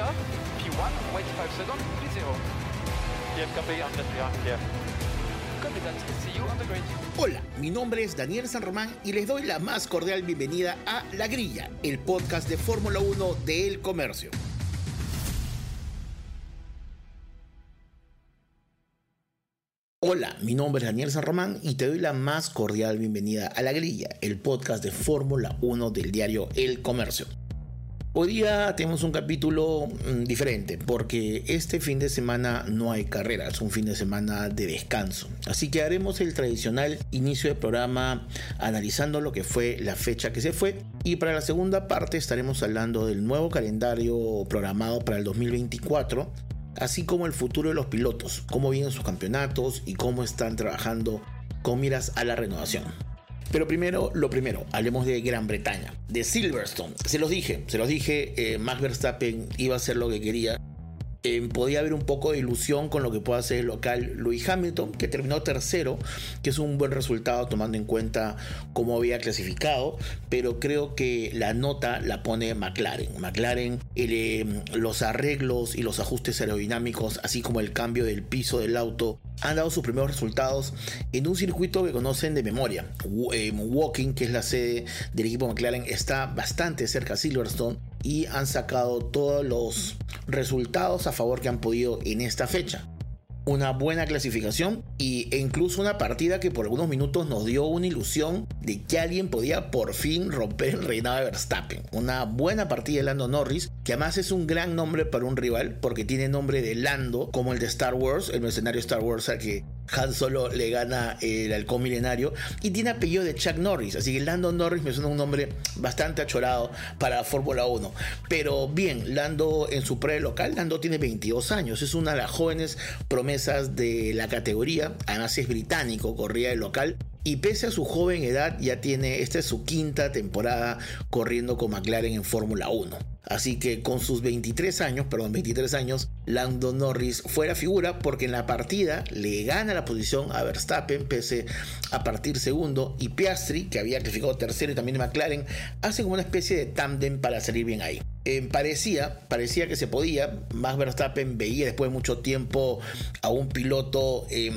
car, P1, wait 5 seconds, P0. Bien, copy, on clear. Copy that. See you on the grid. Hola, mi nombre es Daniel San Román y les doy la más cordial bienvenida a La Grilla, el podcast de Fórmula 1 de El Comercio. Hola, mi nombre es Daniel San Román y te doy la más cordial bienvenida a La Grilla, el podcast de Fórmula 1 del diario El Comercio. Hoy día tenemos un capítulo mm, diferente porque este fin de semana no hay carrera, es un fin de semana de descanso. Así que haremos el tradicional inicio de programa analizando lo que fue la fecha que se fue y para la segunda parte estaremos hablando del nuevo calendario programado para el 2024 así como el futuro de los pilotos, cómo vienen sus campeonatos y cómo están trabajando con miras a la renovación. Pero primero, lo primero, hablemos de Gran Bretaña, de Silverstone. Se los dije, se los dije, eh, Max Verstappen iba a hacer lo que quería eh, podía haber un poco de ilusión con lo que pueda hacer el local Louis Hamilton, que terminó tercero, que es un buen resultado tomando en cuenta cómo había clasificado, pero creo que la nota la pone McLaren. McLaren, eh, los arreglos y los ajustes aerodinámicos, así como el cambio del piso del auto, han dado sus primeros resultados en un circuito que conocen de memoria. Eh, Walking, que es la sede del equipo McLaren, está bastante cerca a Silverstone y han sacado todos los resultados a favor que han podido en esta fecha. Una buena clasificación e incluso una partida que por algunos minutos nos dio una ilusión de que alguien podía por fin romper el reinado de Verstappen. Una buena partida de Lando Norris, que además es un gran nombre para un rival porque tiene nombre de Lando, como el de Star Wars, el mercenario Star Wars al que Han Solo le gana el halcón milenario y tiene apellido de Chuck Norris, así que Lando Norris me suena un nombre bastante achorado para la Fórmula 1. Pero bien, Lando en su pre local, Lando tiene 22 años, es una de las jóvenes promesas de la categoría, además es británico, corría el local y pese a su joven edad ya tiene, esta es su quinta temporada corriendo con McLaren en Fórmula 1. Así que con sus 23 años, perdón, 23 años, Lando Norris fue la figura porque en la partida le gana la posición a Verstappen pese a partir segundo y Piastri, que había clasificado tercero y también McLaren, hace como una especie de tándem para salir bien ahí. Eh, parecía, parecía que se podía, Max Verstappen veía después de mucho tiempo a un piloto em,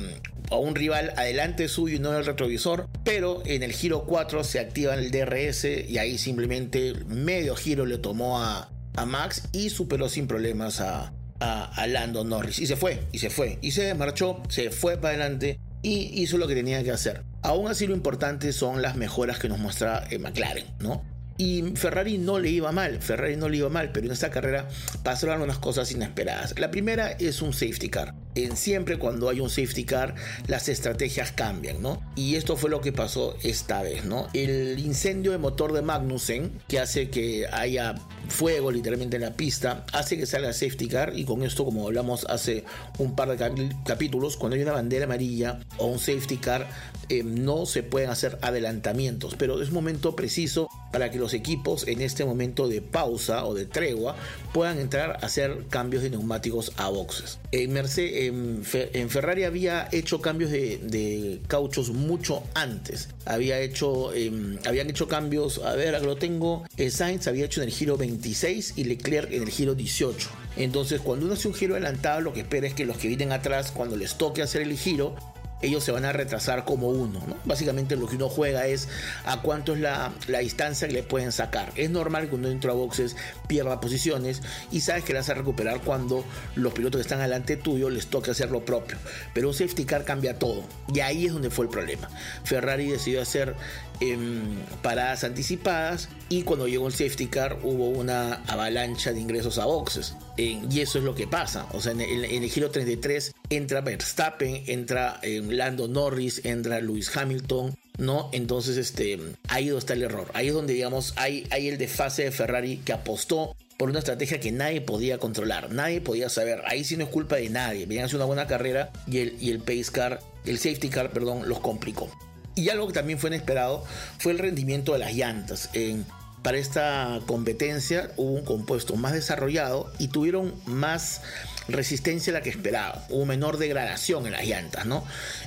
a un rival adelante suyo y no en el retrovisor, pero en el giro 4 se activa el DRS y ahí simplemente medio giro le tomó a, Max y superó sin problemas a, a, Norris. Y se fue, y se fue, y se marchó, se fue para adelante y hizo lo que tenía que hacer. Aún así lo importante son las mejoras que nos muestra eh, McLaren, ¿no? Y Ferrari no le iba mal, Ferrari no le iba mal, pero en esta carrera pasaron unas cosas inesperadas. La primera es un safety car. En siempre cuando hay un safety car, las estrategias cambian, ¿no? Y esto fue lo que pasó esta vez, ¿no? El incendio de motor de Magnussen, que hace que haya fuego literalmente en la pista, hace que salga safety car y con esto, como hablamos hace un par de capítulos, cuando hay una bandera amarilla o un safety car, eh, no se pueden hacer adelantamientos, pero es momento preciso para que los equipos en este momento de pausa o de tregua puedan entrar a hacer cambios de neumáticos a boxes. En, Mercedes, en, Ferrari había hecho cambios de, cauchos mucho antes. Había hecho, em, habían hecho cambios, a ver, lo tengo, eh, Sainz había hecho en el giro 26 y Leclerc en el giro 18. Entonces, cuando uno hace un giro adelantado, lo que espera es que los que vienen atrás, cuando les toque hacer el giro, ellos se van a retrasar como uno. Básicamente lo que uno juega es a cuánto es la, distancia que le pueden sacar. Es normal que uno entra a boxes pierda posiciones y sabes que las vas a recuperar cuando los pilotos que están delante tuyo les toque hacer lo propio. Pero un safety car cambia todo y ahí es donde fue el problema. Ferrari decidió hacer em, paradas anticipadas y cuando llegó el safety car hubo una avalancha de ingresos a boxes. y eso es lo que pasa. O sea, en el giro 33 entra Verstappen, entra em, Lando Norris, entra Lewis Hamilton, ¿no? Entonces, este, ahí donde está el error. Ahí es donde, digamos, hay, el desfase de Ferrari que apostó por una estrategia que nadie podía controlar, nadie podía saber. Ahí sí no es culpa de nadie. Venían a hacer una buena carrera y el, y el pace car, el safety car, perdón, los complicó. Y algo que también fue inesperado fue el rendimiento de las llantas. En para esta competencia hubo un compuesto más desarrollado y tuvieron más resistencia a la que esperaba, hubo menor degradación en las llantas, ¿no?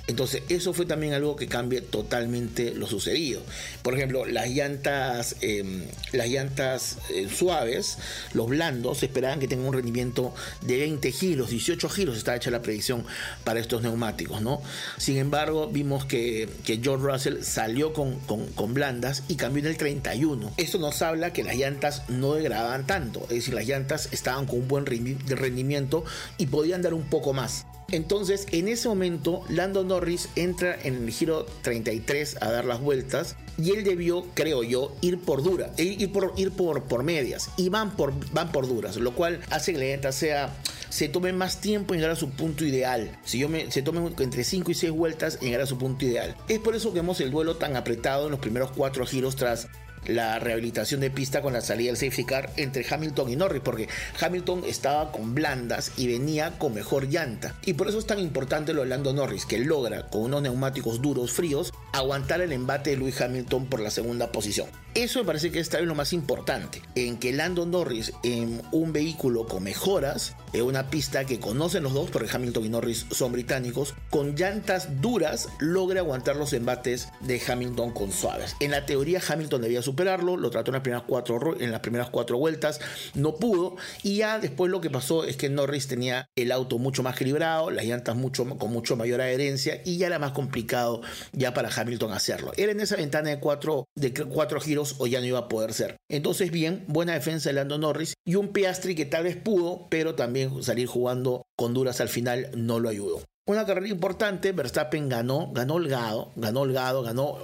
Entonces eso fue también algo que cambia totalmente lo sucedido. Por ejemplo, las llantas, em, las llantas eh, suaves, los blandos, esperaban que tengan un rendimiento de 20 giros, 18 giros, está hecha la predicción para estos neumáticos, ¿no? Sin embargo, vimos que, que George Russell salió con, con, blandas y cambió en el 31. Esto nos habla que las llantas no degradaban tanto, es decir, las llantas estaban con un buen rendimiento y podían dar un poco más. Entonces, en ese momento, Lando Norris entra en el giro 33 a dar las vueltas y él debió, creo yo, ir por dura, ir por, ir por, por medias y van por, van por duras, lo cual hace que la llanta sea se tome más tiempo en llegar a su punto ideal. Si yo me, se tome entre 5 y 6 vueltas en llegar a su punto ideal. Es por eso que vemos el duelo tan apretado en los primeros 4 giros tras la rehabilitación de pista con la salida del safety car entre Hamilton y Norris, porque Hamilton estaba con blandas y venía con mejor llanta. Y por eso es tan importante lo de Lando Norris, que logra con unos neumáticos duros, fríos, aguantar el embate de Lewis Hamilton por la segunda posición. Eso me parece que es lo más importante, en que Lando Norris en un vehículo con mejoras, en una pista que conocen los dos, porque Hamilton y Norris son británicos, con llantas duras, logra aguantar los embates de Hamilton con suaves. En la teoría Hamilton debía superarlo, lo trató en las primeras cuatro, en las primeras cuatro vueltas, no pudo, y ya después lo que pasó es que Norris tenía el auto mucho más equilibrado, las llantas mucho, con mucho mayor adherencia, y ya era más complicado ya para Hamilton hacerlo. Era en esa ventana de cuatro, de cuatro giros o ya no iba a poder ser. Entonces, bien, buena defensa de Lando Norris y un Piastri que tal vez pudo, pero también salir jugando con duras al final no lo ayudó. Una carrera importante, Verstappen ganó, ganó holgado, ganó holgado, ganó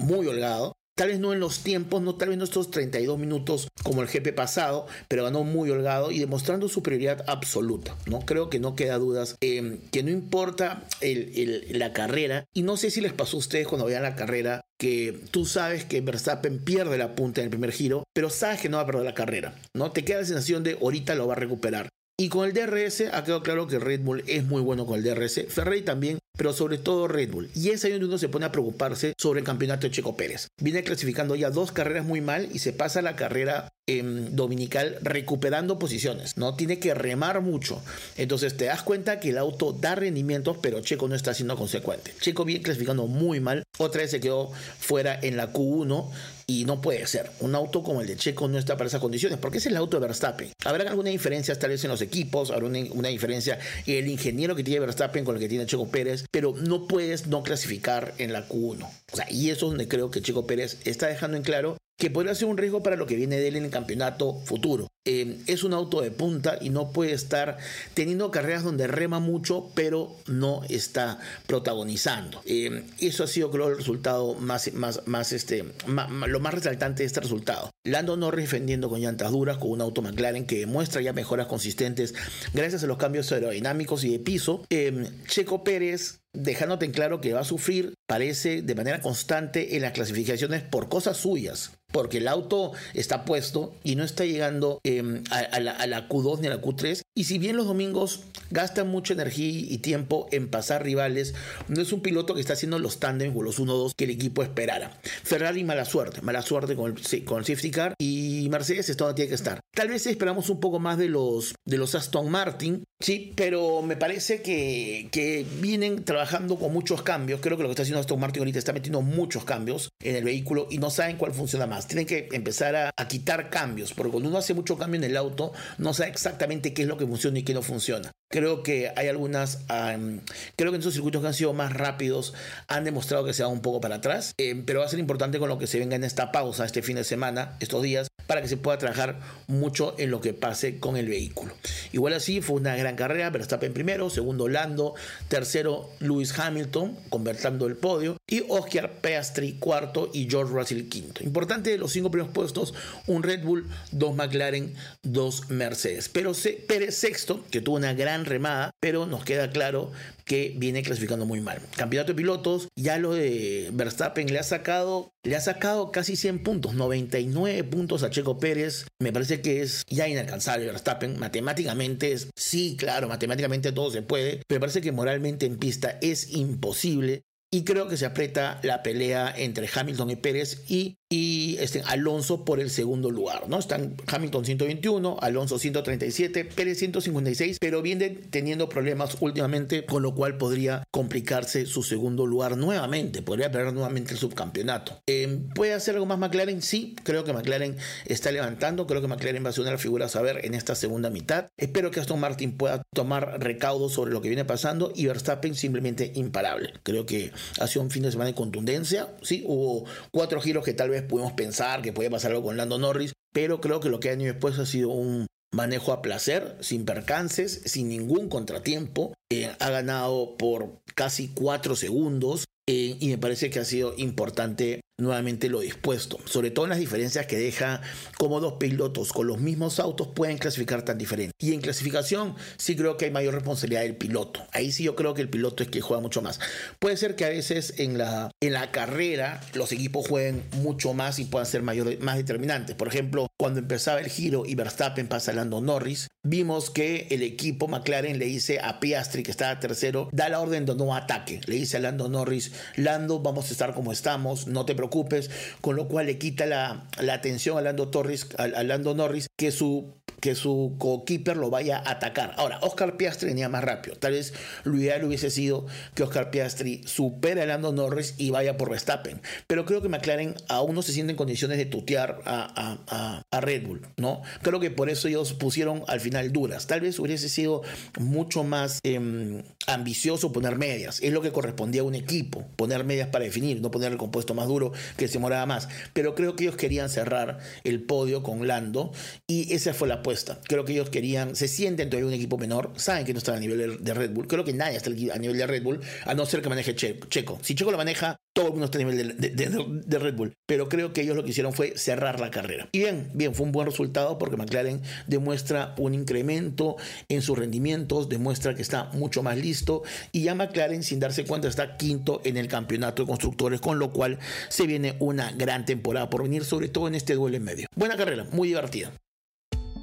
muy holgado. Tal vez no en los tiempos, no tal vez no estos 32 minutos como el GP pasado, pero ganó muy holgado y demostrando superioridad absoluta. ¿no? Creo que no queda dudas eh, que no importa la carrera, y no sé si les pasó a ustedes cuando vean la carrera, que tú sabes que Verstappen pierde la punta en el primer giro, pero sabes que no va a perder la carrera. ¿no? Te queda la sensación de ahorita lo va a recuperar. Y con el DRS ha quedado claro que Red Bull es muy bueno con el DRS. Ferrari también pero sobre todo Red Bull. Y es ahí donde uno se pone a preocuparse sobre el campeonato de Checo Pérez. Viene clasificando ya dos carreras muy mal y se pasa la carrera em, dominical recuperando posiciones, ¿no? Tiene que remar mucho. Entonces te das cuenta que el auto da rendimientos, pero Checo no está siendo consecuente. Checo viene clasificando muy mal. Otra vez se quedó fuera en la Q1 y no puede ser. Un auto como el de Checo no está para esas condiciones, porque es el auto de Verstappen. Habrá alguna diferencia tal vez en los equipos, habrá una, una diferencia en el ingeniero que tiene Verstappen con el que tiene Checo Pérez, pero no puedes no clasificar en la Q1. O sea, y eso es donde creo que Chico Pérez está dejando en claro que podría ser un riesgo para lo que viene de él en el campeonato futuro. Eh, es un auto de punta y no puede estar teniendo carreras donde rema mucho, pero no está protagonizando. Eh, eso ha sido, creo, el resultado más, más, más este, lo más resaltante de este resultado. Lando Norris defendiendo con llantas duras, con un auto McLaren que demuestra ya mejoras consistentes gracias a los cambios aerodinámicos y de piso. Eh, Checo Pérez dejándote en claro que va a sufrir, parece, de manera constante en las clasificaciones por cosas suyas porque el auto está puesto y no está llegando em, a, la, Q2 ni a la Q3. Y si bien los domingos gastan mucha energía y tiempo en pasar rivales, no es un piloto que está haciendo los tándems o los 1-2 que el equipo esperara. Ferrari mala suerte, mala suerte con el, con el safety car y Mercedes está donde tiene que estar. Tal vez esperamos un poco más de los, de los Aston Martin, sí, pero me parece que, que vienen trabajando con muchos cambios. Creo que lo que está haciendo Aston Martin ahorita está metiendo muchos cambios en el vehículo y no saben cuál funciona más tienen que empezar a, quitar cambios, porque cuando uno hace mucho cambio en el auto, no sabe exactamente qué es lo que funciona y qué no funciona. Creo que hay algunas, creo que en esos circuitos que han sido más rápidos han demostrado que se van un poco para atrás, eh, pero va a ser importante con lo que se venga en esta pausa, este fin de semana, estos días, para que se pueda trabajar mucho en lo que pase con el vehículo. Igual así, fue una gran carrera, Verstappen primero, segundo Lando, tercero Lewis Hamilton, convertando el podio, y Oscar Piastri cuarto y George Russell quinto. Importante de los cinco primeros puestos, un Red Bull, dos McLaren, dos Mercedes. Pero Pérez sexto, que tuvo una gran remada, pero nos queda claro que viene clasificando muy mal. Campeonato de pilotos, ya lo de Verstappen le ha sacado, le ha sacado casi 100 puntos, 99 puntos a Checo Pérez. Me parece que es ya inalcanzable Verstappen. Matemáticamente es, sí, claro, matemáticamente todo se puede, pero me parece que moralmente en pista es imposible y creo que se aprieta la pelea entre Hamilton y Pérez y, y este, Alonso por el segundo lugar, ¿no? Están Hamilton 121, Alonso 137, Pérez 156, pero viene teniendo problemas últimamente, con lo cual podría complicarse su segundo lugar nuevamente, podría perder nuevamente el subcampeonato. Eh, ¿Puede hacer algo más McLaren? Sí, creo que McLaren está levantando, creo que McLaren va a ser una figura a saber en esta segunda mitad. Espero que Aston Martin pueda tomar recaudo sobre lo que viene pasando y Verstappen simplemente imparable. Creo que ha sido un fin de semana de contundencia. Sí, hubo cuatro giros que tal vez pudimos pensar que podía pasar algo con Lando Norris, pero creo que lo que ha venido después ha sido un manejo a placer, sin percances, sin ningún contratiempo. Eh, ha ganado por casi cuatro segundos eh, y me parece que ha sido importante nuevamente lo dispuesto, sobre todo en las diferencias que deja como dos pilotos con los mismos autos pueden clasificar tan diferente. Y en clasificación sí creo que hay mayor responsabilidad del piloto. Ahí sí yo creo que el piloto es que juega mucho más. Puede ser que a veces en la, en la carrera los equipos jueguen mucho más y puedan ser mayor, más determinantes. Por ejemplo, cuando empezaba el giro y Verstappen pasa a Lando Norris, vimos que el equipo McLaren le dice a Piastri, que estaba tercero, da la orden de no ataque. Le dice a Lando Norris, Lando, vamos a estar como estamos, no te preocupes, con lo cual le quita la, atención a Lando, Torres, a, Lando Norris que su que su co-keeper lo vaya a atacar. Ahora, Oscar Piastri venía más rápido. Tal vez lo ideal hubiese sido que Oscar Piastri supere a Lando Norris y vaya por Verstappen. Pero creo que McLaren aún no se siente en condiciones de tutear a, Red Bull, ¿no? Creo que por eso ellos pusieron al final duras. Tal vez hubiese sido mucho más em, ambicioso poner medias. Es lo que correspondía a un equipo, poner medias para definir, no poner el compuesto más duro que se moraba más. Pero creo que ellos querían cerrar el podio con Lando y esa fue la apuesta Creo que ellos querían, se sienten todavía un equipo menor, saben que no están a nivel de Red Bull. Creo que nadie está a nivel de Red Bull, a no ser que maneje Checo. Si Checo lo maneja, todo el mundo está a nivel de, Red Bull. Pero creo que ellos lo que hicieron fue cerrar la carrera. Y bien, bien, fue un buen resultado porque McLaren demuestra un incremento en sus rendimientos, demuestra que está mucho más listo. Y ya McLaren, sin darse cuenta, está quinto en el campeonato de constructores, con lo cual se viene una gran temporada por venir, sobre todo en este duelo en medio. Buena carrera, muy divertida.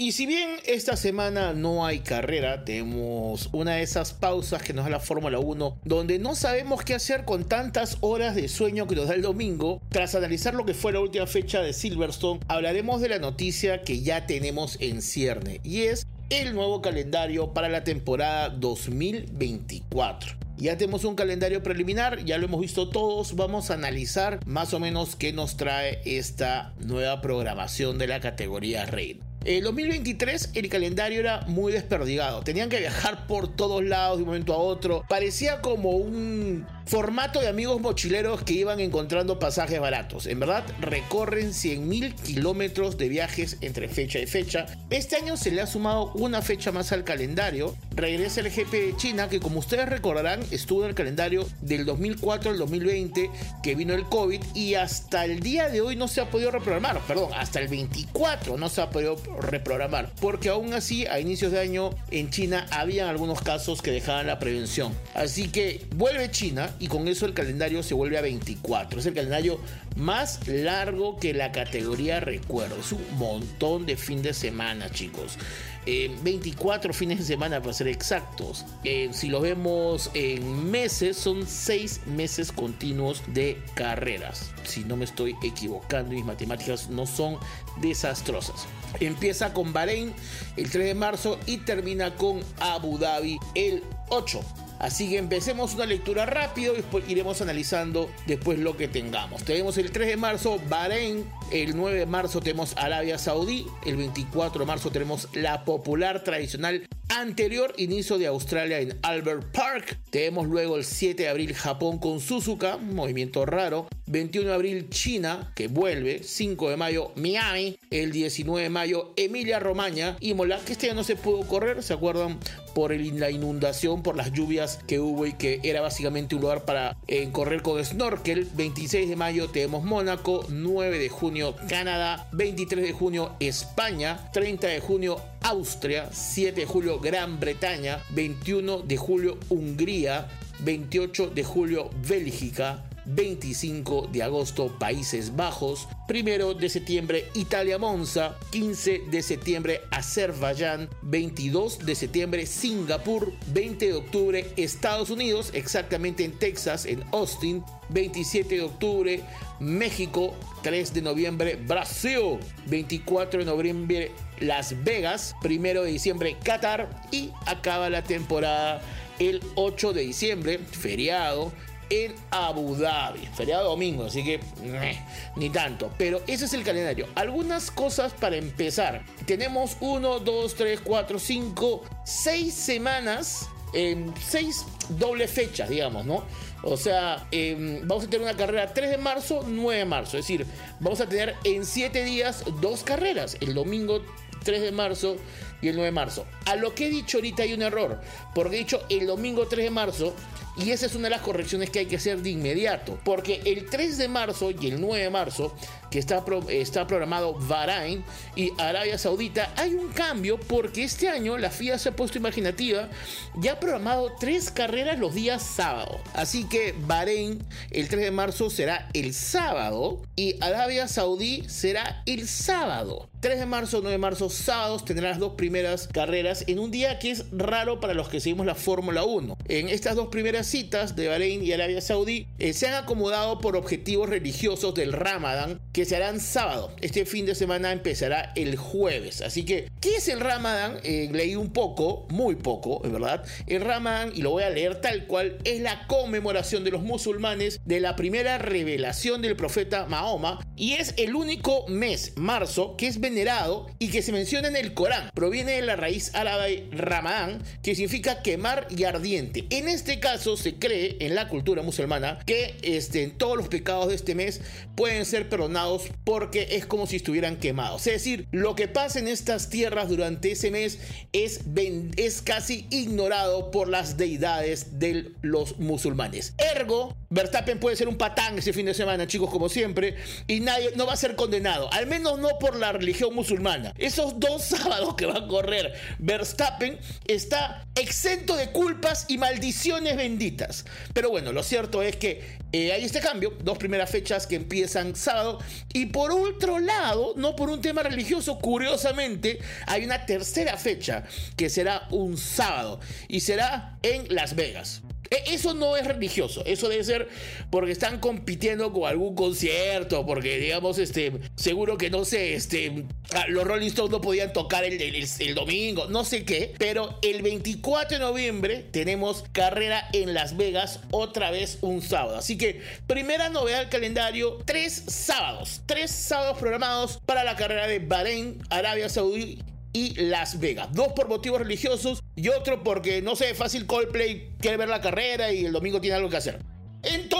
Y si bien esta semana no hay carrera, tenemos una de esas pausas que nos da la Fórmula 1, donde no sabemos qué hacer con tantas horas de sueño que nos da el domingo. Tras analizar lo que fue la última fecha de Silverstone, hablaremos de la noticia que ya tenemos en cierne, y es el nuevo calendario para la temporada 2024. Ya tenemos un calendario preliminar, ya lo hemos visto todos. Vamos a analizar más o menos qué nos trae esta nueva programación de la categoría Reino. El 2023 el calendario era muy desperdigado. Tenían que viajar por todos lados de un momento a otro. Parecía como un formato de amigos mochileros que iban encontrando pasajes baratos. En verdad, recorren 100.000 kilómetros de viajes entre fecha y fecha. Este año se le ha sumado una fecha más al calendario. Regresa el GP de China, que como ustedes recordarán, estuvo en el calendario del 2004 al 2020, que vino el COVID, y hasta el día de hoy no se ha podido reprogramar. Perdón, hasta el 24 no se ha podido reprogramar, porque aún así a inicios de año en China habían algunos casos que dejaban la prevención. Así que vuelve China y con eso el calendario se vuelve a 24. Es el calendario más largo que la categoría recuerdo. Es un montón de fin de semana, chicos. 24 fines de semana para ser exactos. Eh, si lo vemos en meses, son 6 meses continuos de carreras. Si no me estoy equivocando, mis matemáticas no son desastrosas. Empieza con Bahrein el 3 de marzo y termina con Abu Dhabi el 8 Así que empecemos una lectura rápido y iremos analizando después lo que tengamos. Tenemos el 3 de marzo Bahrein, el 9 de marzo tenemos Arabia Saudí, el 24 de marzo tenemos la popular tradicional anterior inicio de Australia en Albert Park. Tenemos luego el 7 de abril Japón con Suzuka, movimiento raro. 21 de abril China, que vuelve, 5 de mayo Miami, el 19 de mayo Emilia Romagna, Imola, que este ya no se pudo correr, ¿se acuerdan? Por la inundación, por las lluvias que hubo y que era básicamente un lugar para eh, correr con snorkel. 26 de mayo tenemos Mónaco, 9 de junio Canadá, 23 de junio España, 30 de junio Austria, 7 de julio Gran Bretaña, 21 de julio Hungría, 28 de julio Bélgica, 25 de agosto Países Bajos, 1 de septiembre Italia Monza, 15 de septiembre Azerbaiyán, 22 de septiembre Singapur, 20 de octubre Estados Unidos, exactamente en Texas, en Austin, 27 de octubre México, 3 de noviembre Brasil, 24 de noviembre Las Vegas, 1 de diciembre Qatar y acaba la temporada el 8 de diciembre, feriado, en Abu Dhabi. Feriado domingo, así que ni tanto. Pero ese es el calendario. Algunas cosas para empezar. Tenemos 1, 2, 3, 4, 5, 6 semanas. En 6 doble fechas, digamos, ¿no? O sea, em, vamos a tener una carrera 3 de marzo, 9 de marzo. Es decir, vamos a tener en 7 días dos carreras. El domingo 3 de marzo y el 9 de marzo. A lo que he dicho ahorita hay un error. Porque he dicho el domingo 3 de marzo y esa es una de las correcciones que hay que hacer de inmediato, porque el 3 de marzo y el 9 de marzo, que está, está programado Bahrain y Arabia Saudita, hay un cambio porque este año la FIA se ha puesto imaginativa y ha programado tres carreras los días sábado. Así que Bahrein el 3 de marzo será el sábado y Arabia Saudí será el sábado. 3 de marzo, 9 de marzo, sábados tendrán las dos primeras carreras en un día que es raro para los que seguimos la Fórmula 1. En estas dos primeras citas de Bahrein y Arabia Saudí eh, se han acomodado por objetivos religiosos del Ramadán que se harán sábado. Este fin de semana empezará el jueves. Así que, ¿qué es el Ramadán? Eh, leí un poco, muy poco, es verdad. El Ramadán, y lo voy a leer tal cual, es la conmemoración de los musulmanes de la primera revelación del profeta Mahoma y es el único mes, marzo, que es venerado y que se menciona en el Corán. Proviene de la raíz árabe Ramadán, que significa quemar y ardiente. En este caso se cree en la cultura musulmana que este, todos los pecados de este mes pueden ser perdonados porque es como si estuvieran quemados. Es decir, lo que pasa en estas tierras durante ese mes es, es casi ignorado por las deidades de los musulmanes. Ergo, Verstappen puede ser un patán ese fin de semana, chicos, como siempre, y no va a ser condenado, al menos no por la religión musulmana. Esos dos sábados que va a correr Verstappen está exento de culpas y maldiciones benditas. Pero bueno, lo cierto es que eh, hay este cambio, dos primeras fechas que empiezan sábado. Y por otro lado, no por un tema religioso, curiosamente, hay una tercera fecha que será un sábado y será en Las Vegas. E, eso no es religioso, eso debe ser porque están compitiendo con algún concierto, porque digamos, este, seguro que no sé, este, ah, los Rolling Stones no podían tocar el, el, domingo, no sé qué, pero el 24 de noviembre tenemos carrera en Las Vegas, otra vez un sábado. Así que, primera novedad del calendario, tres sábados, tres sábados programados para la carrera de Bahrein, Arabia Saudí y Las Vegas. Dos por motivos religiosos y otro porque, no sé, fácil Coldplay quiere ver la carrera y el domingo tiene algo que hacer.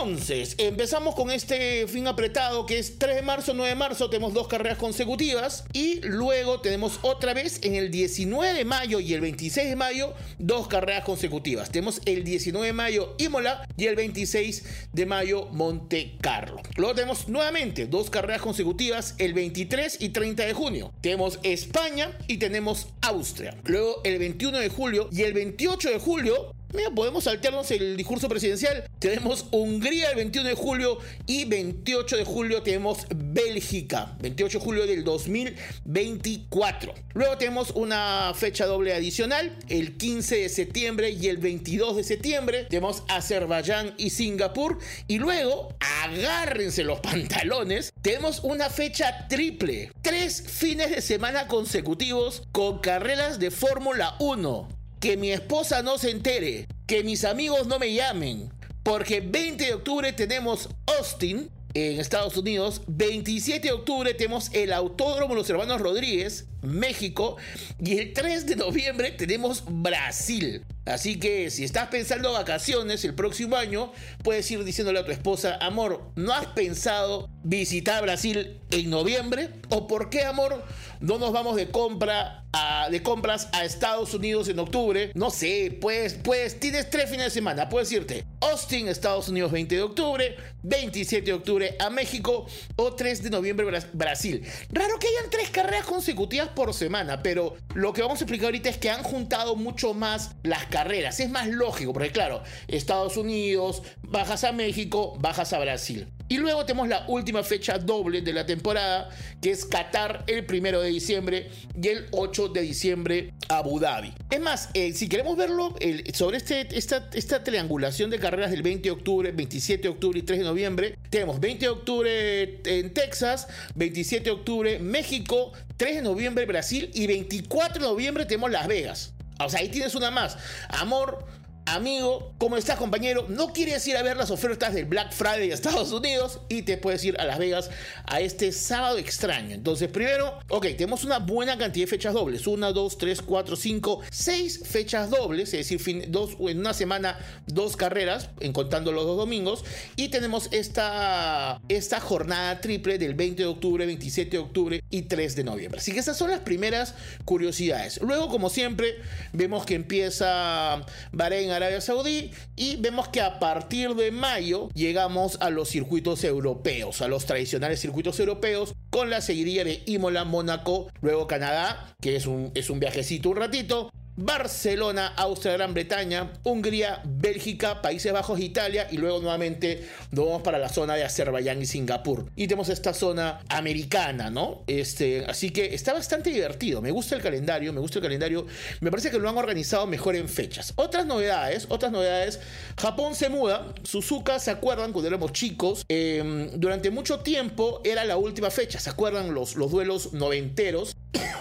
Entonces, empezamos con este fin apretado que es 3 de marzo, 9 de marzo, tenemos dos carreras consecutivas y luego tenemos otra vez en el 19 de mayo y el 26 de mayo dos carreras consecutivas. Tenemos el 19 de mayo Imola y el 26 de mayo Monte Carlo. Luego tenemos nuevamente dos carreras consecutivas el 23 y 30 de junio. Tenemos España y tenemos Austria. Luego el 21 de julio y el 28 de julio Mira, podemos saltearnos el discurso presidencial. Tenemos Hungría el 21 de julio y 28 de julio tenemos Bélgica, 28 de julio del 2024. Luego tenemos una fecha doble adicional, el 15 de septiembre y el 22 de septiembre. Tenemos Azerbaiyán y Singapur. Y luego, agárrense los pantalones, tenemos una fecha triple. Tres fines de semana consecutivos con carreras de Fórmula 1 que mi esposa no se entere, que mis amigos no me llamen, porque 20 de octubre tenemos Austin, en Estados Unidos. 27 de octubre tenemos el Autódromo Los Hermanos Rodríguez, México. Y el 3 de noviembre tenemos Brasil. Así que si estás pensando vacaciones el próximo año, puedes ir diciéndole a tu esposa, amor, ¿no has pensado visitar Brasil en noviembre? ¿O por qué, amor, no nos vamos de compra de compras a Estados Unidos en octubre? No sé, pues, pues tienes tres fines de semana. Puedes irte Austin, Estados Unidos 20 de octubre, 27 de octubre a México o 3 de noviembre Brasil. Raro que hayan tres carreras consecutivas por semana, pero lo que vamos a explicar ahorita es que han juntado mucho más las carreras. Es más lógico, porque claro, Estados Unidos, bajas a México, bajas a Brasil. Y luego tenemos la última fecha doble de la temporada, que es Qatar el primero de diciembre y el 8 de diciembre Abu Dhabi. Es más, eh, si queremos verlo sobre este, esta, esta triangulación de carreras del 20 de octubre, 27 de octubre y 3 de noviembre, tenemos 20 de octubre en Texas, 27 de octubre México, 3 de noviembre Brasil y 24 de noviembre tenemos Las Vegas. O sea, ahí tienes una más. Amor, amigo, ¿cómo estás compañero? ¿No quieres ir a ver las ofertas del Black Friday de Estados Unidos? Y te puedes ir a Las Vegas a este sábado extraño. Entonces, primero, ok, tenemos una buena cantidad de fechas dobles. Una, dos, tres, cuatro, cinco, seis fechas dobles. Es decir, dos, en una semana, dos carreras, en contando los dos domingos. Y tenemos esta, esta jornada triple del 20 de octubre, 27 de octubre y 3 de noviembre. Así que esas son las primeras curiosidades. Luego, como siempre, vemos que empieza Bahrein Arabia Saudí y vemos que a partir de mayo llegamos a los circuitos europeos, a los tradicionales circuitos europeos con la seguiría de Imola, Mónaco, luego Canadá, que es un, es un viajecito un ratito, Barcelona, Austria, Gran Bretaña, Hungría, Bélgica, Países Bajos, Italia y luego nuevamente nos vamos para la zona de Azerbaiyán y Singapur. Y tenemos esta zona americana, ¿no? Este, así que está bastante divertido. Me gusta el calendario, me gusta el calendario. Me parece que lo han organizado mejor en fechas. Otras novedades, otras novedades. Japón se muda. Suzuka, ¿se acuerdan cuando éramos chicos? Em, durante mucho tiempo era la última fecha. ¿Se acuerdan los, los duelos noventeros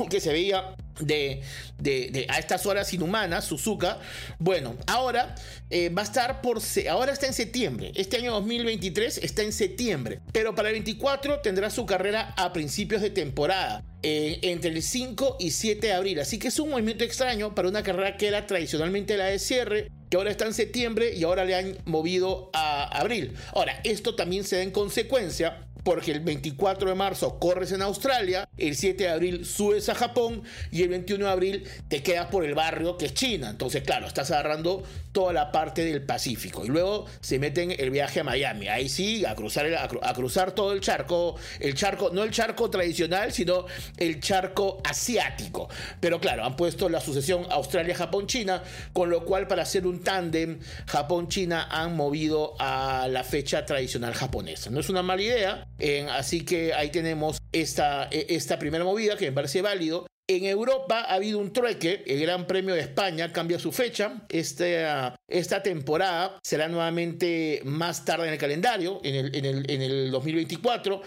que se veía de, de, a estas horas inhumanas, Suzuka. Bueno, ahora eh, va a estar por. Ahora está en septiembre. Este año 2023 está en septiembre. Pero para el 24 tendrá su carrera a principios de temporada. Eh, entre el 5 y 7 de abril. Así que es un movimiento extraño para una carrera que era tradicionalmente la de cierre, que ahora está en septiembre y ahora le han movido a abril. Ahora, esto también se da en consecuencia porque el 24 de marzo corres en Australia, el 7 de abril subes a Japón y el 21 de abril te quedas por el barrio que es China. Entonces, claro, estás agarrando toda la parte del Pacífico. Y luego se meten el viaje a Miami. Ahí sí, a cruzar, a, cruzar todo el charco. El charco, no el charco tradicional, sino el charco asiático. Pero claro, han puesto la sucesión Australia-Japón-China, con lo cual para hacer un tándem Japón-China han movido a la fecha tradicional japonesa. No es una mala idea, así que ahí tenemos esta, e, esta primera movida que me parece válido. En Europa ha habido un trueque, el Gran Premio de España cambia su fecha, esta, esta temporada será nuevamente más tarde en el calendario, en el, en el, 2024,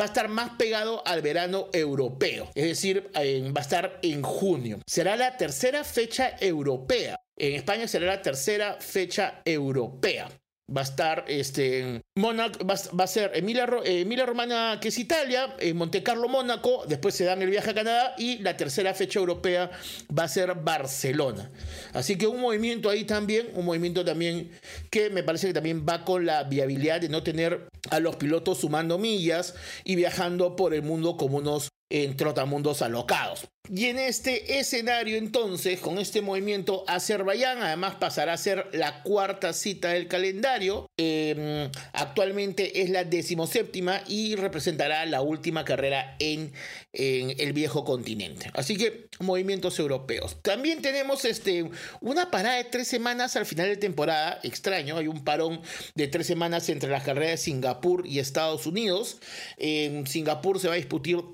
va a estar más pegado al verano europeo, es decir, va a estar en junio. Será la tercera fecha europea. En España será la tercera fecha europea va a estar este, Mónaco, va, a ser Emilia, Emilia Romana, que es Italia, en Monte Carlo, Mónaco, después se dan el viaje a Canadá y la tercera fecha europea va a ser Barcelona. Así que un movimiento ahí también, un movimiento también que me parece que también va con la viabilidad de no tener a los pilotos sumando millas y viajando por el mundo como unos en trotamundos alocados. Y en este escenario entonces, con este movimiento, Azerbaiyán además pasará a ser la cuarta cita del calendario. Em, actualmente es la decimoséptima y representará la última carrera en, el viejo continente. Así que movimientos europeos. También tenemos este, una parada de tres semanas al final de temporada. Extraño, hay un parón de tres semanas entre las carreras de Singapur y Estados Unidos. En Singapur se va a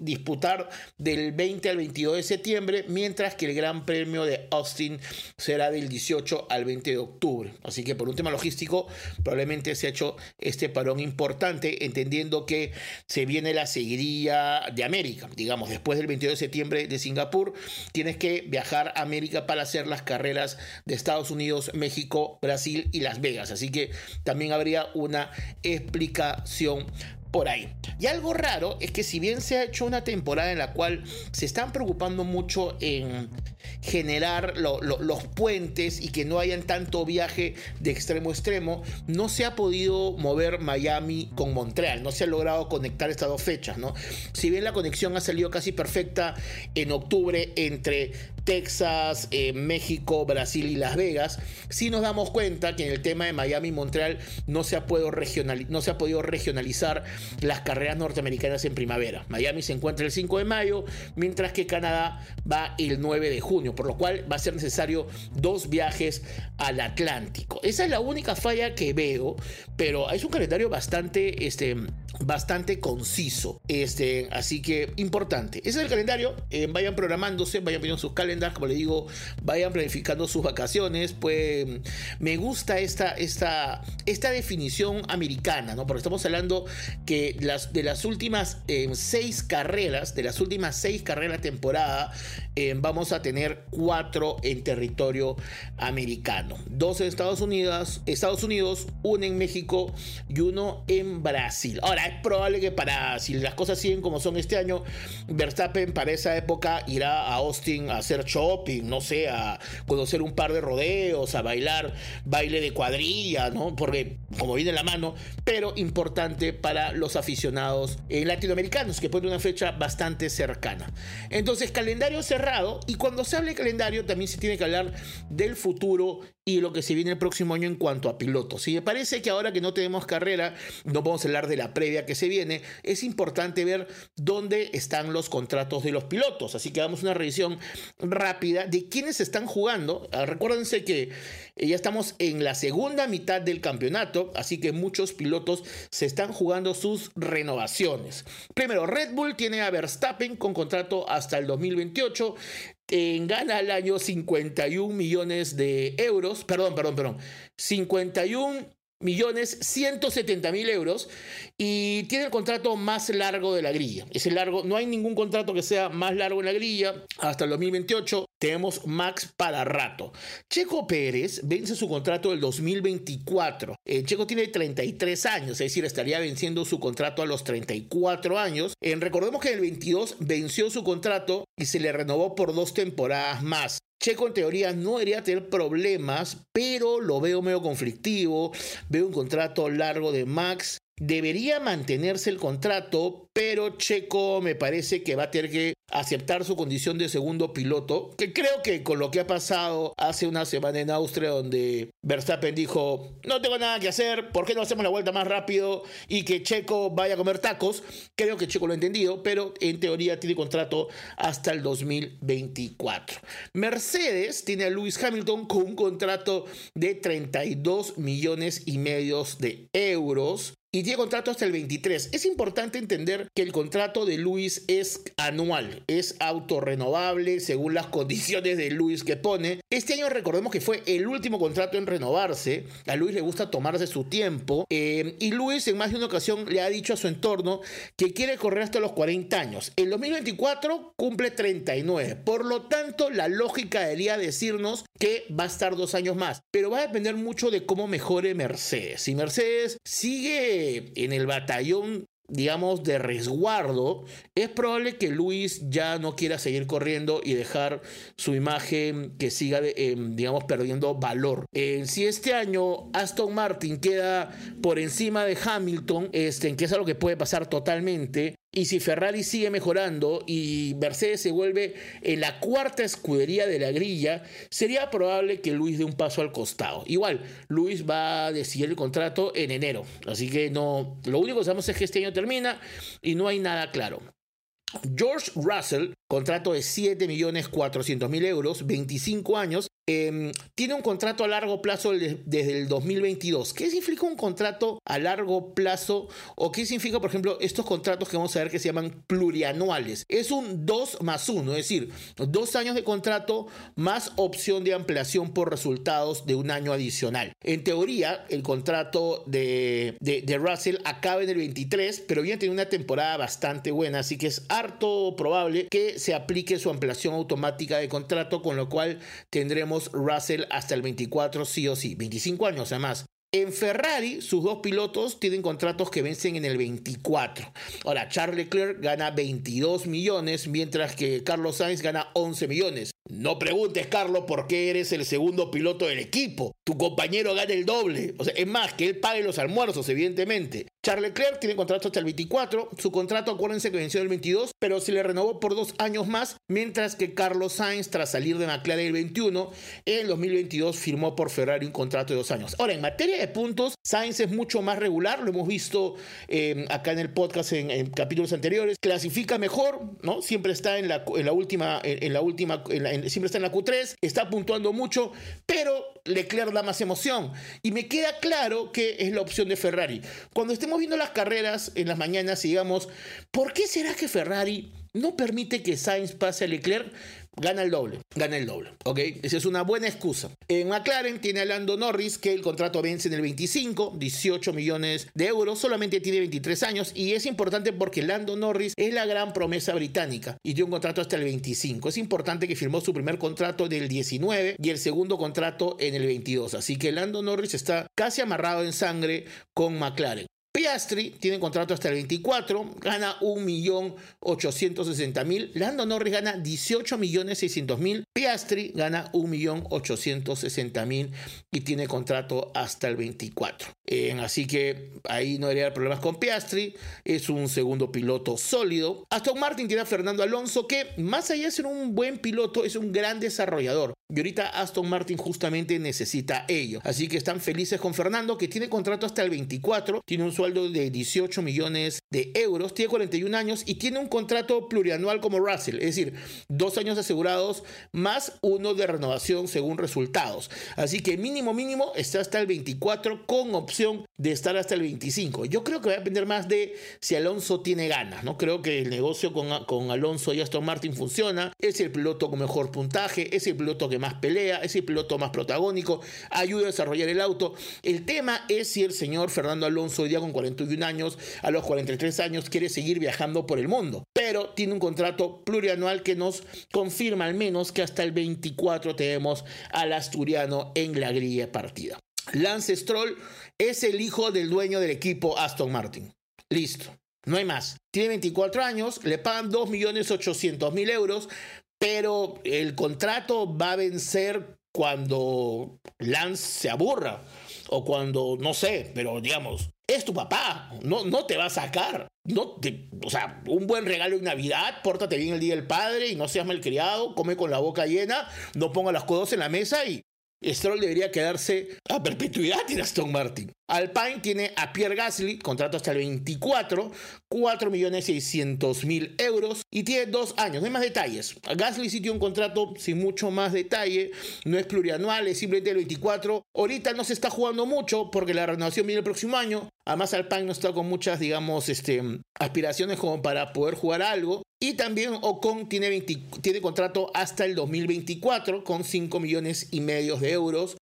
disputar, del 20 al 22 de septiembre, mientras que el Gran Premio de Austin será del 18 al 20 de octubre. Así que por un tema logístico, probablemente se ha hecho este parón importante, entendiendo que se viene la seguiría de América. Digamos, después del 22 de septiembre de Singapur, tienes que viajar a América para hacer las carreras de Estados Unidos, México, Brasil y Las Vegas. Así que también habría una explicación por ahí. Y algo raro es que si bien se ha hecho una temporada en la cual se están preocupando mucho en generar los puentes y que no hayan tanto viaje de extremo a extremo, no se ha podido mover Miami con Montreal, no se ha logrado conectar estas dos fechas, ¿no? Si bien la conexión ha salido casi perfecta en octubre entre Texas, eh, México, Brasil y Las Vegas, sí nos damos cuenta que en el tema de Miami y Montreal no se ha, podido no se ha podido regionalizar las carreras norteamericanas en primavera. Miami se encuentra el 5 de mayo, mientras que Canadá va el 9 de junio, por lo cual va a ser necesario dos viajes al Atlántico. Esa es la única falla que veo, pero es un calendario bastante, este, bastante conciso. Este, así que importante. Ese es el calendario. Eh, vayan programándose, vayan viendo sus calendars, como le digo, vayan planificando sus vacaciones. Pues me gusta esta, esta, esta definición americana, ¿no? Porque estamos hablando que las, de las últimas eh, seis carreras, de las últimas seis carreras temporada, eh, vamos a tener cuatro en territorio americano. Dos en Estados Unidos, Estados Unidos, uno en México y uno en Brasil. Ahora, es probable que para, si las cosas siguen como son este año, Verstappen para esa época irá a Austin a hacer shopping, no sé, a conocer un par de rodeos, a bailar baile de cuadrilla, ¿no? Porque como viene la mano, pero importante para los aficionados latinoamericanos, que pone una fecha bastante cercana. Entonces, calendario cerrado, y cuando se habla de calendario también se tiene que hablar del futuro y lo que se viene el próximo año en cuanto a pilotos. Y me parece que ahora que no tenemos carrera, no podemos hablar de la previa que se viene, es importante ver dónde están los contratos de los pilotos. Así que damos una revisión rápida de quiénes están jugando. Ah, recuérdense que ya estamos en la segunda mitad del campeonato, así que muchos pilotos se están jugando sus renovaciones. Primero, Red Bull tiene a Verstappen con contrato hasta el 2028 gana al año 51 millones de euros, perdón, perdón, perdón, 51 millones 170 mil euros y tiene el contrato más largo de la grilla. Es el largo, no hay ningún contrato que sea más largo en la grilla hasta el 2028. Tenemos max para rato. Checo Pérez vence su contrato del 2024. Eh, Checo tiene 33 años, es decir, estaría venciendo su contrato a los 34 años. Eh, recordemos que en el 22 venció su contrato y se le renovó por dos temporadas más. Checo en teoría no debería tener problemas, pero lo veo medio conflictivo. Veo un contrato largo de Max Debería mantenerse el contrato, pero Checo me parece que va a tener que aceptar su condición de segundo piloto, que creo que con lo que ha pasado hace una semana en Austria, donde Verstappen dijo, no tengo nada que hacer, ¿por qué no hacemos la vuelta más rápido y que Checo vaya a comer tacos? Creo que Checo lo ha entendido, pero en teoría tiene contrato hasta el 2024. Mercedes tiene a Lewis Hamilton con un contrato de 32 millones y medio de euros y tiene contrato hasta el 23. Es importante entender que el contrato de Luis es anual, es autorrenovable según las condiciones de Luis que pone. Este año recordemos que fue el último contrato en renovarse. A Luis le gusta tomarse su tiempo. Eh, y Luis en más de una ocasión le ha dicho a su entorno que quiere correr hasta los 40 años. El 2024 cumple 39. Por lo tanto, la lógica debería decirnos que va a estar dos años más. Pero va a depender mucho de cómo mejore Mercedes. Si Mercedes sigue en el batallón digamos, de resguardo, es probable que Luis ya no quiera seguir corriendo y dejar su imagen que siga, em, digamos, perdiendo valor. Si este año Aston Martin queda por encima de Hamilton, este, que es algo que puede pasar totalmente, y si Ferrari sigue mejorando y Mercedes se vuelve en la cuarta escudería de la grilla, sería probable que Luis dé un paso al costado. Igual, Luis va a decidir el contrato en enero. Así que no, lo único que sabemos es que este año termina y no hay nada claro. George Russell, contrato de 7.400.000 euros, 25 años, Em, tiene un contrato a largo plazo desde el 2022. ¿Qué significa un contrato a largo plazo? ¿O qué significa, por ejemplo, estos contratos que vamos a ver que se llaman plurianuales? Es un 2 más 1, es decir, dos años de contrato más opción de ampliación por resultados de un año adicional. En teoría, el contrato de, de, Russell acaba en el 23, pero viene teniendo una temporada bastante buena, así que es harto probable que se aplique su ampliación automática de contrato, con lo cual tendremos Russell hasta el 24 sí o sí, 25 años además. En Ferrari, sus dos pilotos tienen contratos que vencen en el 24. Ahora, Charles Leclerc gana 22 millones, mientras que Carlos Sainz gana 11 millones. No preguntes, Carlos, por qué eres el segundo piloto del equipo. Tu compañero gana el doble. O sea, es más, que él pague los almuerzos, evidentemente. Charles Leclerc tiene contrato hasta el 24. Su contrato, acuérdense que venció el 22, pero se le renovó por dos años más, mientras que Carlos Sainz, tras salir de McLaren el 21, en el 2022 firmó por Ferrari un contrato de dos años. Ahora, en materia de puntos, Sainz es mucho más regular, lo hemos visto eh, acá en el podcast en, capítulos anteriores. Clasifica mejor, ¿no? Siempre está en la última, en, la última, siempre está en la Q3, está puntuando mucho, pero Leclerc da más emoción. Y me queda claro que es la opción de Ferrari. Cuando estemos viendo las carreras en las mañanas y digamos, ¿por qué será que Ferrari no permite que Sainz pase a Leclerc? Gana el doble, gana el doble, ¿ok? Esa es una buena excusa. En McLaren tiene a Lando Norris, que el contrato vence en el 25, 18 millones de euros, solamente tiene 23 años y es importante porque Lando Norris es la gran promesa británica y tiene un contrato hasta el 25. Es importante que firmó su primer contrato en el 19 y el segundo contrato en el 22, así que Lando Norris está casi amarrado en sangre con McLaren. Piastri tiene contrato hasta el 24, gana 1.860.000. Lando Norris gana 18.600.000. Piastri gana 1.860.000 y tiene contrato hasta el 24. así que ahí no debería haber problemas con Piastri. Es un segundo piloto sólido. Aston Martin tiene a Fernando Alonso que más allá de ser un buen piloto es un gran desarrollador. Y ahorita Aston Martin justamente necesita ello. Así que están felices con Fernando que tiene contrato hasta el 24. Tiene un sueldo de 18 millones de euros, tiene 41 años y tiene un contrato plurianual como Russell, es decir, dos años asegurados más uno de renovación según resultados. Así que mínimo mínimo está hasta el 24 con opción de estar hasta el 25. Yo creo que va a depender más de si Alonso tiene ganas, ¿no? Creo que el negocio con, con Alonso y Aston Martin funciona, es el piloto con mejor puntaje, es el piloto que más pelea, es el piloto más protagónico, ayuda a desarrollar el auto. El tema es si el señor Fernando Alonso hoy día 41 años, a los 43 años quiere seguir viajando por el mundo. Pero tiene un contrato plurianual que nos confirma al menos que hasta el 24 tenemos al asturiano en la grilla partida. Lance Stroll es el hijo del dueño del equipo Aston Martin. Listo. No hay más. Tiene 24 años, le pagan 2.800.000 euros, pero el contrato va a vencer cuando Lance se aburra o cuando, no sé, pero digamos, es tu papá, no, no te va a sacar. No te, o sea, un buen regalo de Navidad, pórtate bien el día del padre y no seas malcriado, come con la boca llena, no ponga las codos en la mesa y Stroll debería quedarse a perpetuidad en Aston Martin. Alpine tiene a Pierre Gasly, contrato hasta el 24, 4.600.000 euros y tiene dos años, no hay más detalles. Gasly sí tiene un contrato sin mucho más detalle, no es plurianual, es simplemente el 24. Ahorita no se está jugando mucho porque la renovación viene el próximo año. Además Alpine no está con muchas, digamos, este, aspiraciones como para poder jugar algo. Y también Ocon tiene, tiene contrato hasta el 2024 con 5 millones y medio de euros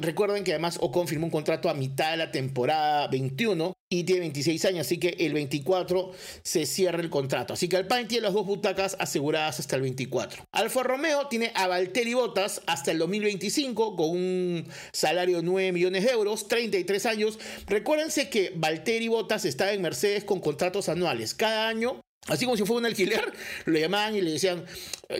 recuerden que además Ocon firmó un contrato a mitad de la temporada 21 y tiene 26 años, así que el 24 se cierra el contrato. Así que Alpine tiene las dos butacas aseguradas hasta el 24. Alfa Romeo tiene a Valtteri Bottas hasta el 2025 con un salario de 9 millones de euros, 33 años. Recuérdense que Valtteri Bottas está en Mercedes con contratos anuales. Cada año Así como si fuera un alquiler, lo llamaban y le decían,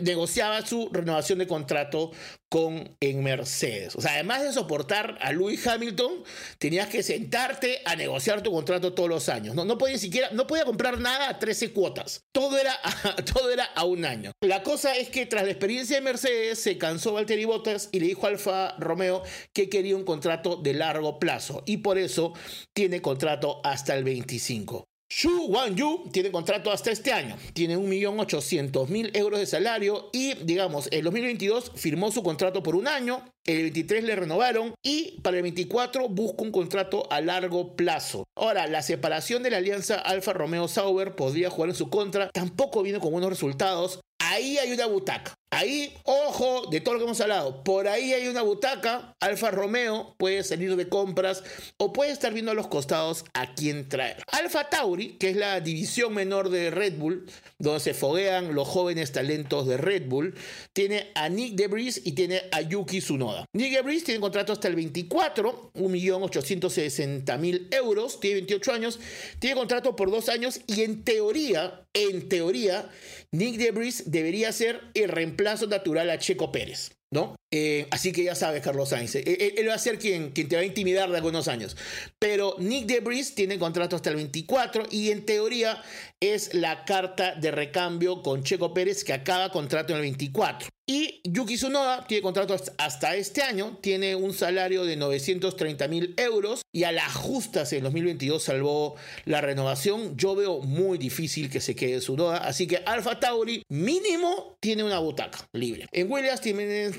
negociaba su renovación de contrato con en Mercedes. O sea, además de soportar a Lewis Hamilton, tenías que sentarte a negociar tu contrato todos los años. No, no podía ni siquiera, no podía comprar nada a 13 cuotas. Todo era, a, todo era a un año. La cosa es que tras la experiencia de Mercedes, se cansó Valtteri Bottas y le dijo a Alfa Romeo que quería un contrato de largo plazo. Y por eso tiene contrato hasta el 25. Xu Yu tiene contrato hasta este año, tiene 1.800.000 euros de salario y, digamos, en 2022 firmó su contrato por un año, el 23 le renovaron y para el 24 busca un contrato a largo plazo. Ahora, la separación de la alianza Alfa Romeo Sauber podría jugar en su contra, tampoco viene con buenos resultados. ahí hay una butaca. Ahí, ojo, de todo lo que hemos hablado, por ahí hay una butaca, Alfa Romeo puede salir de compras o puede estar viendo a los costados a quién traer. Alfa Tauri, que es la división menor de Red Bull, donde se foguean los jóvenes talentos de Red Bull, tiene a Nick DeBris y tiene a Yuki Tsunoda. Nick DeBris tiene contrato hasta el 24, 1.860.000 euros, tiene 28 años, tiene contrato por dos años y en teoría, en teoría, Nick DeBris debería ser el reemplazo natural a Checo Pérez. ¿No? Eh, así que ya sabes, Carlos Sainz, eh, él, él, va a ser quien, quien te va a intimidar de algunos años. Pero Nick DeBris tiene contrato hasta el 24 y en teoría es la carta de recambio con Checo Pérez que acaba contrato en el 24. Y Yuki Tsunoda tiene contrato hasta este año, tiene un salario de 930 mil euros y a la justa en 2022 salvó la renovación. Yo veo muy difícil que se quede Tsunoda, así que Alfa Tauri mínimo tiene una butaca libre. En Williams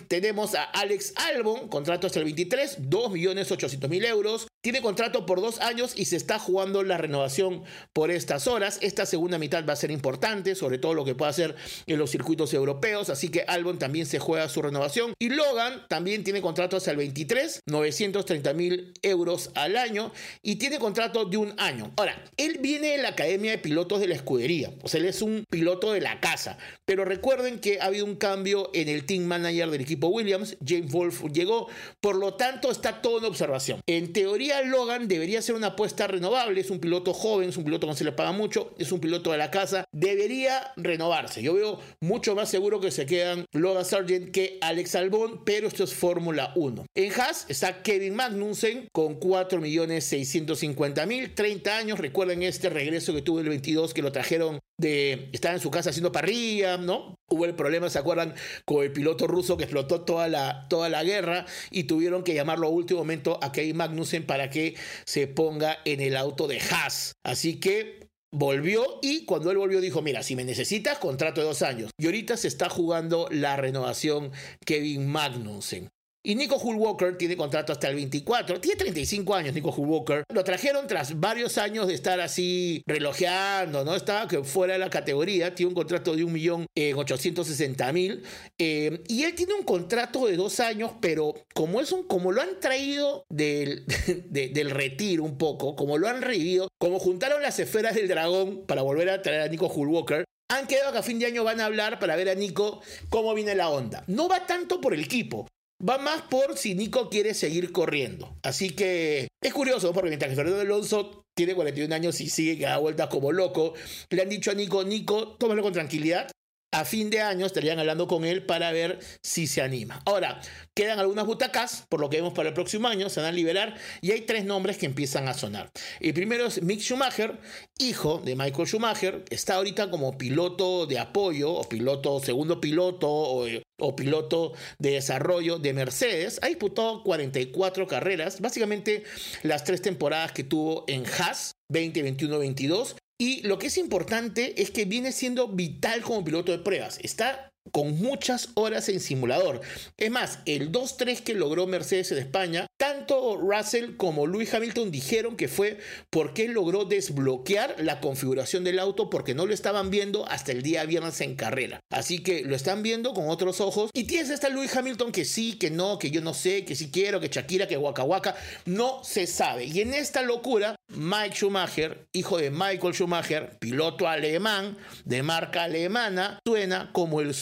tenemos a Alex Albon, contrato hasta el 23, 2 millones 800 mil euros. Tiene contrato por dos años y se está jugando la renovación por estas horas. Esta segunda mitad va a ser importante, sobre todo lo que pueda hacer en los circuitos europeos, así que Albon también se juega su renovación. Y Logan también tiene contrato hasta el 23, 930 mil euros al año y tiene contrato de un año. Ahora, él viene de la Academia de Pilotos de la Escudería, o sea, él es un piloto de la casa, pero recuerden que ha habido un cambio en el team manager del equipo Williams, James Wolf llegó, por lo tanto está todo en observación. En teoría, Logan debería ser una apuesta renovable. Es un piloto joven, es un piloto que no se le paga mucho, es un piloto de la casa. Debería renovarse. Yo veo mucho más seguro que se quedan Logan Sargent que Alex Albon, pero esto es Fórmula 1. En Haas está Kevin Magnussen con 4.650.000, 30 años. Recuerden este regreso que tuvo el 22 que lo trajeron de estar en su casa haciendo parrilla, ¿no? Hubo el problema, ¿se acuerdan? Con el piloto ruso que explotó toda la, toda la guerra y tuvieron que llamarlo a último momento a Kevin Magnussen para que se ponga en el auto de Haas. Así que volvió y cuando él volvió dijo, mira, si me necesitas, contrato de dos años. Y ahorita se está jugando la renovación Kevin Magnussen. Y Nico Hulwalker tiene contrato hasta el 24. Tiene 35 años Nico Hulwalker. Lo trajeron tras varios años de estar así relojeando, ¿no? Estaba que fuera de la categoría. Tiene un contrato de 1.860.000. Eh, y él tiene un contrato de dos años, pero como, es un, como lo han traído del, de, del retiro un poco, como lo han revivido, como juntaron las esferas del dragón para volver a traer a Nico Hulwalker, han quedado que a fin de año van a hablar para ver a Nico cómo viene la onda. No va tanto por el equipo, Va más por si Nico quiere seguir corriendo. Así que es curioso porque mientras que Fernando Alonso tiene 41 años y sigue que da vueltas como loco, le han dicho a Nico, Nico, tómalo con tranquilidad, a fin de año estarían hablando con él para ver si se anima. Ahora, quedan algunas butacas, por lo que vemos para el próximo año, se van a liberar y hay tres nombres que empiezan a sonar. El primero es Mick Schumacher, hijo de Michael Schumacher, está ahorita como piloto de apoyo o piloto, segundo piloto o, piloto de desarrollo de Mercedes. Ha disputado 44 carreras, básicamente las tres temporadas que tuvo en Haas, 20, 21, 22 y lo que es importante es que viene siendo vital como piloto de pruebas. Está con muchas horas en simulador. Es más, el 2-3 que logró Mercedes en España, tanto Russell como Lewis Hamilton dijeron que fue porque logró desbloquear la configuración del auto porque no lo estaban viendo hasta el día viernes en carrera. Así que lo están viendo con otros ojos. Y tienes esta Lewis Hamilton que sí, que no, que yo no sé, que sí quiero, que Shakira, que Waka Waka. No se sabe. Y en esta locura, Mike Schumacher, hijo de Michael Schumacher, piloto alemán de marca alemana, suena como el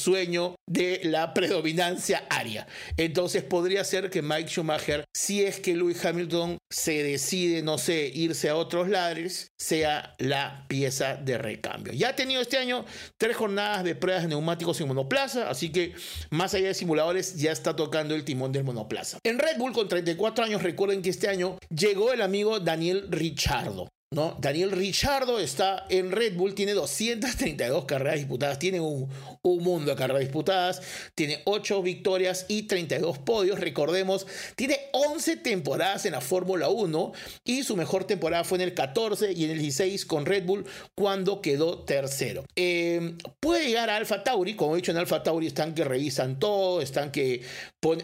de la predominancia aria. Entonces podría ser que Mike Schumacher, si es que Lewis Hamilton se decide, no sé, irse a otros lares, sea la pieza de recambio. Ya ha tenido este año tres jornadas de pruebas de neumáticos en monoplaza, así que más allá de simuladores ya está tocando el timón del monoplaza. En Red Bull con 34 años, recuerden que este año llegó el amigo Daniel Ricciardo. ¿No? Daniel Richardo está en Red Bull, tiene 232 carreras disputadas, tiene un, un, mundo de carreras disputadas, tiene 8 victorias y 32 podios, recordemos, tiene 11 temporadas en la Fórmula 1 y su mejor temporada fue en el 14 y en el 16 con Red Bull cuando quedó tercero. Eh, puede llegar a Alfa Tauri, como he dicho en Alfa Tauri están que revisan todo, están que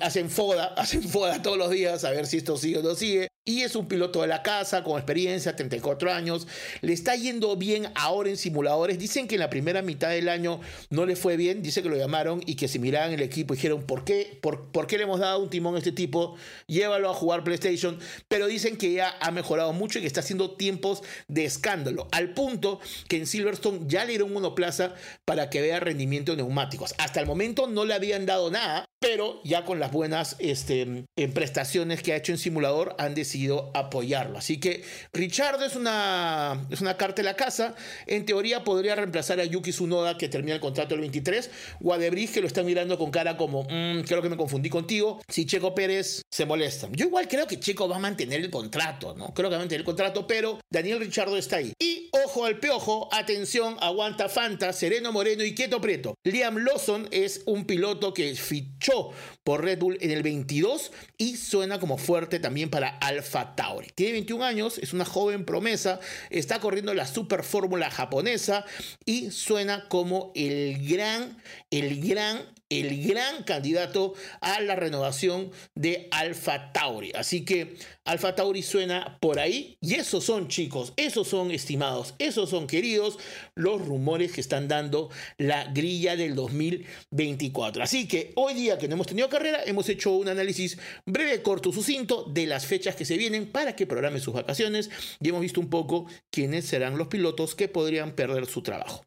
hacen foda, hacen foda todos los días a ver si esto sigue o no sigue. Y es un piloto de la casa con experiencia, 34 años. Le está yendo bien ahora en simuladores. Dicen que en la primera mitad del año no le fue bien. Dice que lo llamaron y que se miraban el equipo y dijeron, ¿por qué? ¿Por, ¿Por qué le hemos dado un timón a este tipo? Llévalo a jugar PlayStation. Pero dicen que ya ha mejorado mucho y que está haciendo tiempos de escándalo. Al punto que en Silverstone ya le dieron monoplaza para que vea rendimiento de neumáticos. Hasta el momento no le habían dado nada, pero ya con las buenas este, prestaciones que ha hecho en simulador han decidido apoyarlo. Así que Richard es una, es una carta de la casa. En teoría podría reemplazar a Yuki Tsunoda que termina el contrato el 23 o a Debris que lo está mirando con cara como mmm, creo que me confundí contigo. Si Checo Pérez se molesta. Yo igual creo que Checo va a mantener el contrato, ¿no? Creo que va a mantener el contrato, pero Daniel Richardo está ahí. Y ojo al peojo, atención, aguanta Fanta, Sereno Moreno y Quieto Prieto. Liam Lawson es un piloto que fichó por Red Bull en el 22 y suena como fuerte también para Alfa Tauri. Tiene 21 años, es una joven promesa, está corriendo la Super Fórmula japonesa y suena como el gran, el gran el gran candidato a la renovación de Alfa Tauri. Así que Alfa Tauri suena por ahí y esos son chicos, esos son estimados, esos son queridos los rumores que están dando la grilla del 2024. Así que hoy día que no hemos tenido carrera, hemos hecho un análisis breve, corto, sucinto de las fechas que se vienen para que programe sus vacaciones y hemos visto un poco quiénes serán los pilotos que podrían perder su trabajo.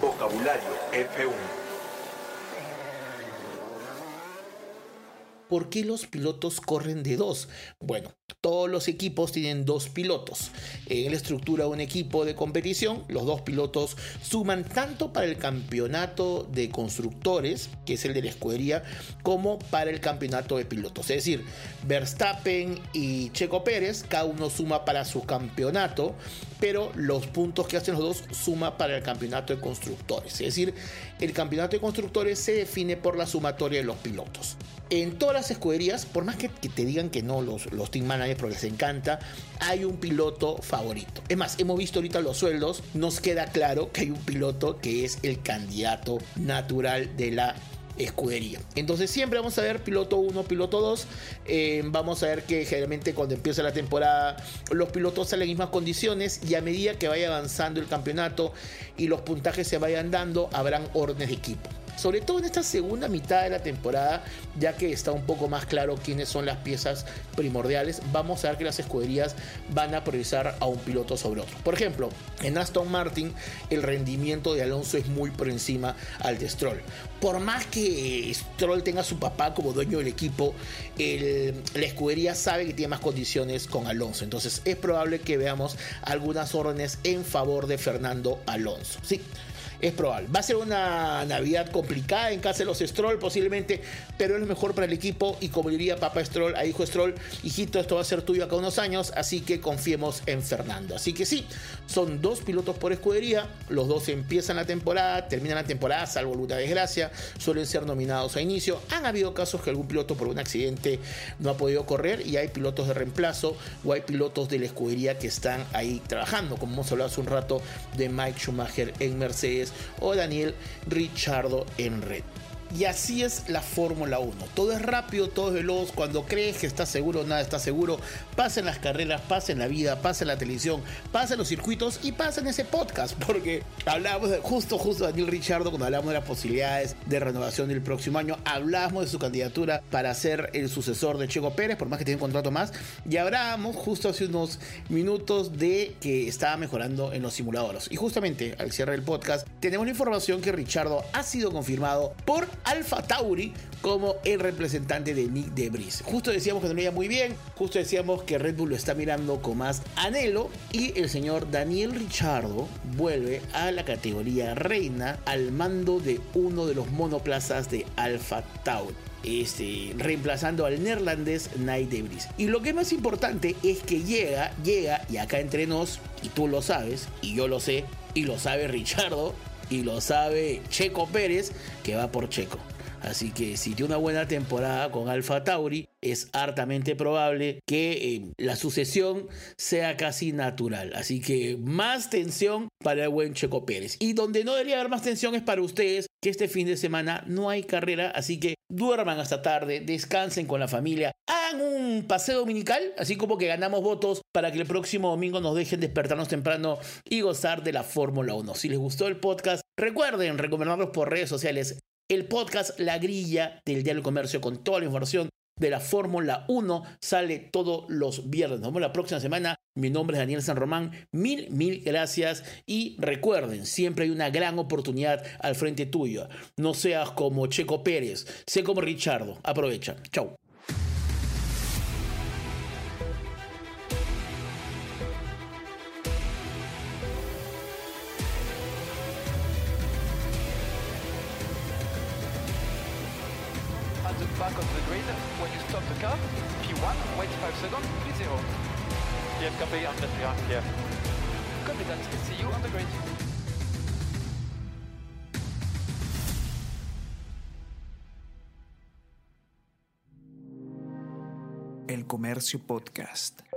Vocabulario F1 ¿Por qué los pilotos corren de dos? Bueno, todos los equipos tienen dos pilotos. En la estructura de un equipo de competición, los dos pilotos suman tanto para el campeonato de constructores, que es el de la escudería, como para el campeonato de pilotos. Es decir, Verstappen y Checo Pérez, cada uno suma para su campeonato, pero los puntos que hacen los dos suma para el campeonato de constructores. Es decir, el campeonato de constructores se define por la sumatoria de los pilotos. En todas las escuderías, por más que, te digan que no los, los team managers, porque les encanta, hay un piloto favorito. Es más, hemos visto ahorita los sueldos, nos queda claro que hay un piloto que es el candidato natural de la escudería. Entonces siempre vamos a ver piloto 1, piloto 2. Eh, vamos a ver que generalmente cuando empieza la temporada los pilotos salen en las mismas condiciones y a medida que vaya avanzando el campeonato y los puntajes se vayan dando, habrán órdenes de equipo sobre todo en esta segunda mitad de la temporada, ya que está un poco más claro quiénes son las piezas primordiales, vamos a ver que las escuderías van a priorizar a un piloto sobre otro. Por ejemplo, en Aston Martin el rendimiento de Alonso es muy por encima al de Stroll. Por más que Stroll tenga a su papá como dueño del equipo, la escudería sabe que tiene más condiciones con Alonso. Entonces es probable que veamos algunas órdenes en favor de Fernando Alonso. Sí, es probable. Va a ser una Navidad complicada en casa de los Stroll posiblemente, pero es mejor para el equipo y como diría Papá Stroll a hijo Stroll, hijito, esto va a ser tuyo acá unos años, así que confiemos en Fernando. Así que sí, son dos pilotos por escudería, los dos empiezan la temporada, terminan la temporada, salvo alguna desgracia, suelen ser nominados a inicio. Han habido casos que algún piloto por un accidente no ha podido correr y hay pilotos de reemplazo o hay pilotos de la escudería que están ahí trabajando, como hemos hablado hace un rato de Mike Schumacher en Mercedes o Daniel Richardo en red. Y así es la Fórmula 1. Todo es rápido, todo es veloz. Cuando crees que estás seguro, nada está seguro. Pasa en las carreras, pasa en la vida, pasa en la televisión, pasa en los circuitos y pasa en ese podcast. Porque hablábamos de, justo, justo Daniel Richardo, cuando hablamos de las posibilidades de renovación del próximo año, hablábamos de su candidatura para ser el sucesor de Checo Pérez, por más que tiene un contrato más. Y hablábamos justo hace unos minutos de que estaba mejorando en los simuladores. Y justamente al cierre del podcast, tenemos la información que Richardo ha sido confirmado por Alfa Tauri como el representante de Nick Debris. Justo decíamos que no le iba muy bien, justo decíamos que Red Bull lo está mirando con más anhelo y el señor Daniel Richardo vuelve a la categoría reina al mando de uno de los monoplazas de Alfa Tauri. Este, reemplazando al neerlandés Night Debris. Y lo que es más importante es que llega, llega, y acá entre nos, y tú lo sabes, y yo lo sé, y lo sabe Richardo, y lo sabe Checo Pérez, que va por Checo. Así que si tiene una buena temporada con Alfa Tauri, es hartamente probable que eh, la sucesión sea casi natural. Así que más tensión para el buen Checo Pérez. Y donde no debería haber más tensión es para ustedes, que este fin de semana no hay carrera, así que duerman hasta tarde, descansen con la familia, hagan un paseo dominical, así como que ganamos votos para que el próximo domingo nos dejen despertarnos temprano y gozar de la Fórmula 1. Si les gustó el podcast, recuerden recomendarlos por redes sociales. El podcast La Grilla del Diario del Comercio con toda la información de la Fórmula 1 sale todos los viernes. Nos vemos la próxima semana. Mi nombre es Daniel San Román. Mil, mil gracias. Y recuerden, siempre hay una gran oportunidad al frente tuyo. No seas como Checo Pérez, sé como Richardo. Aprovecha. Chau. El Comercio Podcast.